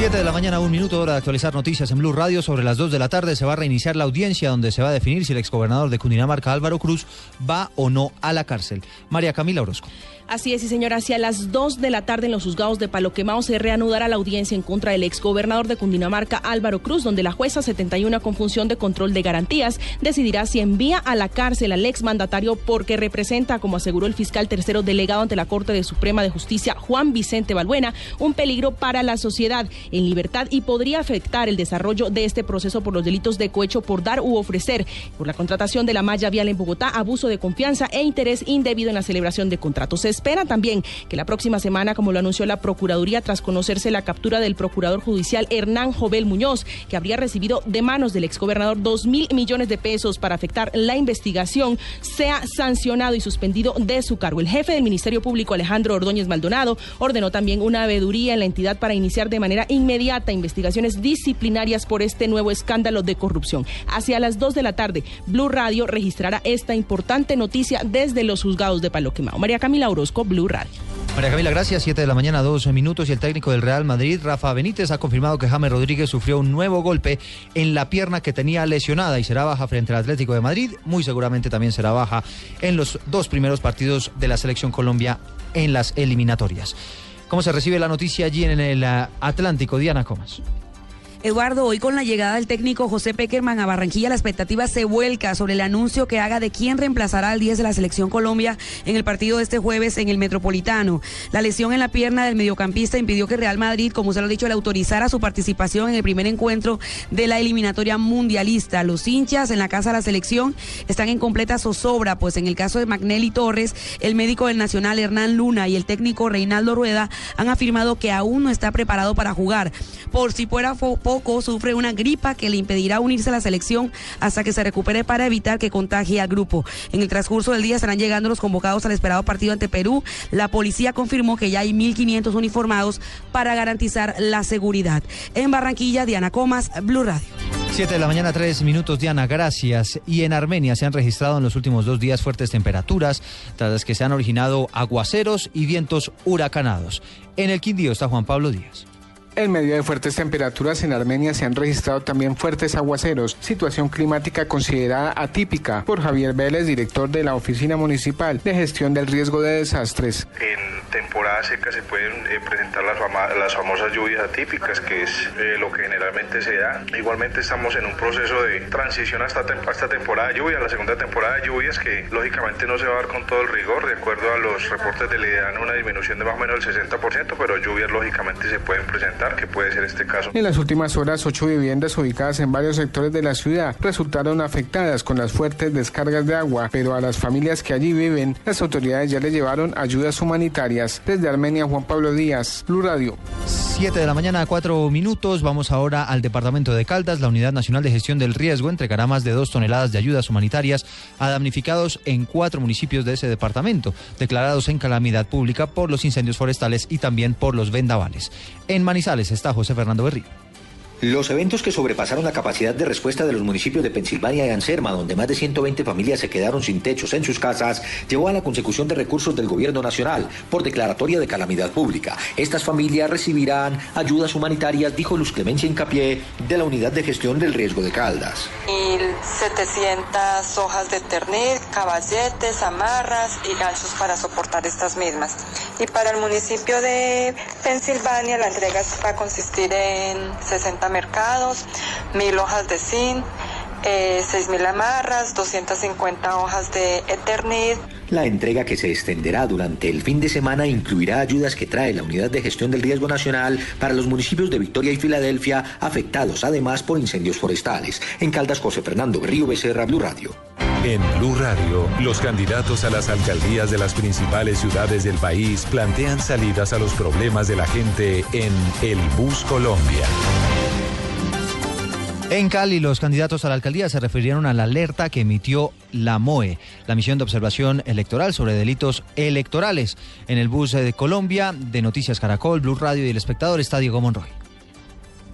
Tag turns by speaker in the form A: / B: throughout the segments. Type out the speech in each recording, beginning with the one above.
A: 7 de la mañana, un minuto, hora de actualizar noticias en Blue Radio. Sobre las 2 de la tarde se va a reiniciar la audiencia donde se va a definir si el exgobernador de Cundinamarca, Álvaro Cruz, va o no a la cárcel. María Camila Orozco.
B: Así es, y señora, hacia las 2 de la tarde en los juzgados de Palo Quemado se reanudará la audiencia en contra del exgobernador de Cundinamarca, Álvaro Cruz, donde la jueza 71 con función de control de garantías decidirá si envía a la cárcel al exmandatario porque representa, como aseguró el fiscal tercero delegado ante la Corte de Suprema de Justicia, Juan Vicente Balbuena, un peligro para la sociedad en libertad y podría afectar el desarrollo de este proceso por los delitos de cohecho por dar u ofrecer, por la contratación de la malla vial en Bogotá, abuso de confianza e interés indebido en la celebración de contratos. Espera también que la próxima semana, como lo anunció la Procuraduría tras conocerse la captura del Procurador Judicial Hernán Jovel Muñoz, que habría recibido de manos del exgobernador dos mil millones de pesos para afectar la investigación, sea sancionado y suspendido de su cargo. El jefe del Ministerio Público, Alejandro Ordóñez Maldonado, ordenó también una veeduría en la entidad para iniciar de manera inmediata investigaciones disciplinarias por este nuevo escándalo de corrupción. Hacia las 2 de la tarde, Blue Radio registrará esta importante noticia desde los juzgados de Palo Quemado. María Camila Orozco, Blue Radio.
A: María Camila, gracias. 7 de la mañana, 12 minutos. Y el técnico del Real Madrid, Rafa Benítez, ha confirmado que James Rodríguez sufrió un nuevo golpe en la pierna que tenía lesionada y será baja frente al Atlético de Madrid. Muy seguramente también será baja en los dos primeros partidos de la Selección Colombia en las eliminatorias. ¿Cómo se recibe la noticia allí en el uh, Atlántico? Diana Comas.
C: Eduardo, hoy con la llegada del técnico José Peckerman a Barranquilla, la expectativa se vuelca sobre el anuncio que haga de quién reemplazará al 10 de la selección Colombia en el partido de este jueves en el Metropolitano. La lesión en la pierna del mediocampista impidió que Real Madrid, como se lo ha dicho, le autorizara su participación en el primer encuentro de la eliminatoria mundialista. Los hinchas en la casa de la selección están en completa zozobra, pues en el caso de Magnelli Torres, el médico del Nacional Hernán Luna y el técnico Reinaldo Rueda han afirmado que aún no está preparado para jugar. Por si fuera poco, sufre una gripa que le impedirá unirse a la selección hasta que se recupere para evitar que contagie al grupo. En el transcurso del día estarán llegando los convocados al esperado partido ante Perú. La policía confirmó que ya hay 1.500 uniformados para garantizar la seguridad. En Barranquilla, Diana Comas, Blue Radio.
A: 7 de la mañana, 3 minutos, Diana, gracias. Y en Armenia se han registrado en los últimos dos días fuertes temperaturas, tras las que se han originado aguaceros y vientos huracanados. En el Quindío está Juan Pablo Díaz.
D: En medio de fuertes temperaturas en Armenia se han registrado también fuertes aguaceros, situación climática considerada atípica por Javier Vélez, director de la Oficina Municipal de Gestión del Riesgo de Desastres.
E: Temporada seca se pueden eh, presentar las, famosas lluvias atípicas, que es eh, lo que generalmente se da. Igualmente estamos en un proceso de transición hasta, esta temporada de lluvia, la segunda temporada de lluvias, que lógicamente no se va a dar con todo el rigor, de acuerdo a los reportes del IDEAN, una disminución de más o menos el 60%, pero lluvias lógicamente se pueden presentar que puede ser este caso.
D: En las últimas horas, ocho viviendas ubicadas en varios sectores de la ciudad resultaron afectadas con las fuertes descargas de agua, pero a las familias que allí viven, las autoridades ya les llevaron ayudas humanitarias. Desde Armenia, Juan Pablo Díaz, Blue Radio.
A: 7 de la mañana, cuatro minutos. Vamos ahora al departamento de Caldas. La Unidad Nacional de Gestión del Riesgo entregará más de dos toneladas de ayudas humanitarias a damnificados en cuatro municipios de ese departamento, declarados en calamidad pública por los incendios forestales y también por los vendavales. En Manizales está José Fernando Berrío.
F: Los eventos que sobrepasaron la capacidad de respuesta de los municipios de Pensilvania y Anserma, donde más de 120 familias se quedaron sin techos en sus casas, llevó a la consecución de recursos del gobierno nacional por declaratoria de calamidad pública. Estas familias recibirán ayudas humanitarias, dijo Luz Clemencia Incapié, de la Unidad de Gestión del Riesgo de Caldas.
G: 1.700 hojas de ternil, caballetes, amarras y ganchos para soportar estas mismas. Y para el municipio de Pensilvania la entrega va a consistir en 60 mercados, mil hojas de zinc, eh, 6.000 amarras, 250 hojas de Eternit.
F: La entrega que se extenderá durante el fin de semana incluirá ayudas que trae la Unidad de Gestión del Riesgo Nacional para los municipios de Victoria y Filadelfia afectados además por incendios forestales. En Caldas, José Fernando Río Becerra, Blue Radio.
H: En Blue Radio, los candidatos a las alcaldías de las principales ciudades del país plantean salidas a los problemas de la gente en El Bus Colombia.
A: En Cali, los candidatos a la alcaldía se refirieron a la alerta que emitió la MOE, la Misión de Observación Electoral sobre Delitos Electorales. En el bus de Colombia, de Noticias Caracol, Blue Radio y El Espectador está Diego Monroy.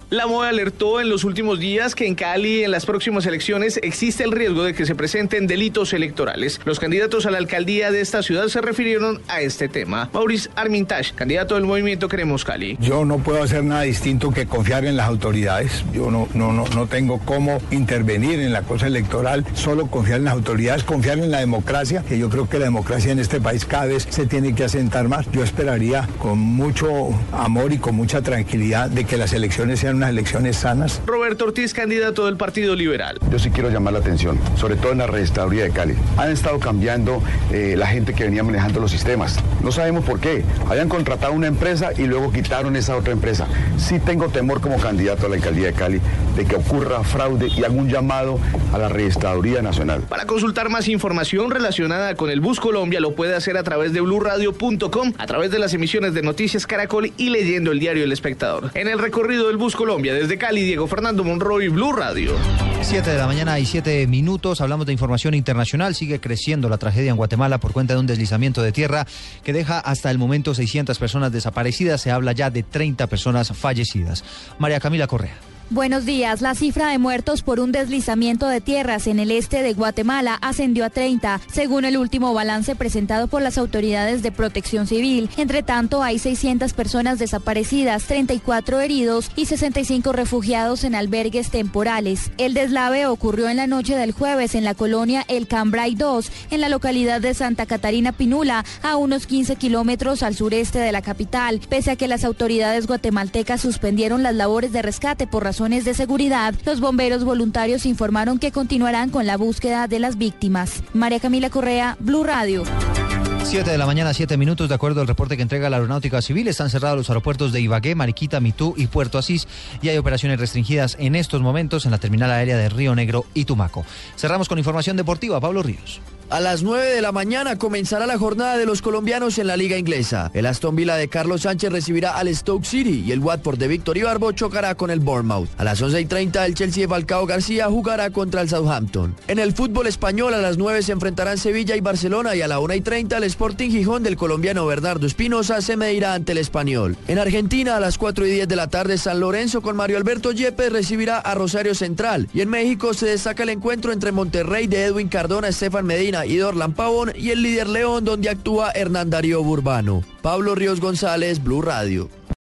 I: La MOE alertó en los últimos días que en Cali en las próximas elecciones existe el riesgo de que se presenten delitos electorales. Los candidatos a la alcaldía de esta ciudad se refirieron a este tema. Maurice Armintage, candidato del movimiento Queremos Cali.
J: Yo no puedo hacer nada distinto que confiar en las autoridades. Yo no, no, no, no tengo cómo intervenir en la cosa electoral, solo confiar en las autoridades, confiar en la democracia, que yo creo que la democracia en este país cada vez se tiene que asentar más. Yo esperaría con mucho amor y con mucha tranquilidad de que las elecciones sean unas elecciones sanas.
I: Roberto Ortiz, candidato del Partido Liberal.
K: Yo sí quiero llamar la atención, sobre todo en la registraduría de Cali. Han estado cambiando eh, la gente que venía manejando los sistemas. No sabemos por qué. Habían contratado una empresa y luego quitaron esa otra empresa. Sí tengo temor como candidato a la alcaldía de Cali de que ocurra fraude y un llamado a la registraduría nacional.
I: Para consultar más información relacionada con el Bus Colombia lo puede hacer a través de blurradio.com, a través de las emisiones de Noticias Caracol y leyendo el diario El Espectador. En el recorrido del Bus Colombia desde Cali, Diego Fernando Monroy, Blue Radio.
A: 7 de la mañana y 7 minutos. Hablamos de información internacional. Sigue creciendo la tragedia en Guatemala por cuenta de un deslizamiento de tierra que deja hasta el momento 600 personas desaparecidas. Se habla ya de 30 personas fallecidas. María Camila Correa.
L: Buenos días. La cifra de muertos por un deslizamiento de tierras en el este de Guatemala ascendió a 30, según el último balance presentado por las autoridades de protección civil. Entre tanto, hay 600 personas desaparecidas, 34 heridos y 65 refugiados en albergues temporales. El deslave ocurrió en la noche del jueves en la colonia El Cambray 2, en la localidad de Santa Catarina Pinula, a unos 15 kilómetros al sureste de la capital, pese a que las autoridades guatemaltecas suspendieron las labores de rescate por razones de seguridad, los bomberos voluntarios informaron que continuarán con la búsqueda de las víctimas. María Camila Correa, Blue Radio.
A: 7 de la mañana, 7 minutos, de acuerdo al reporte que entrega la Aeronáutica Civil, están cerrados los aeropuertos de Ibagué, Mariquita, Mitú y Puerto Asís y hay operaciones restringidas en estos momentos en la terminal aérea de Río Negro y Tumaco. Cerramos con información deportiva, Pablo Ríos.
M: A las 9 de la mañana comenzará la jornada de los colombianos en la liga inglesa. El Aston Villa de Carlos Sánchez recibirá al Stoke City y el Watford de Víctor Ibarbo chocará con el Bournemouth. A las 11 y 30 el Chelsea de Falcao García jugará contra el Southampton. En el fútbol español a las 9 se enfrentarán Sevilla y Barcelona y a la 1 y 30 el Sporting Gijón del colombiano Bernardo Espinosa se medirá ante el español. En Argentina a las 4 y 10 de la tarde San Lorenzo con Mario Alberto Yepes recibirá a Rosario Central y en México se destaca el encuentro entre Monterrey de Edwin Cardona, Estefan Medina y Dorlan Pavón y el líder León donde actúa Hernán Darío Burbano. Pablo Ríos González, Blue Radio.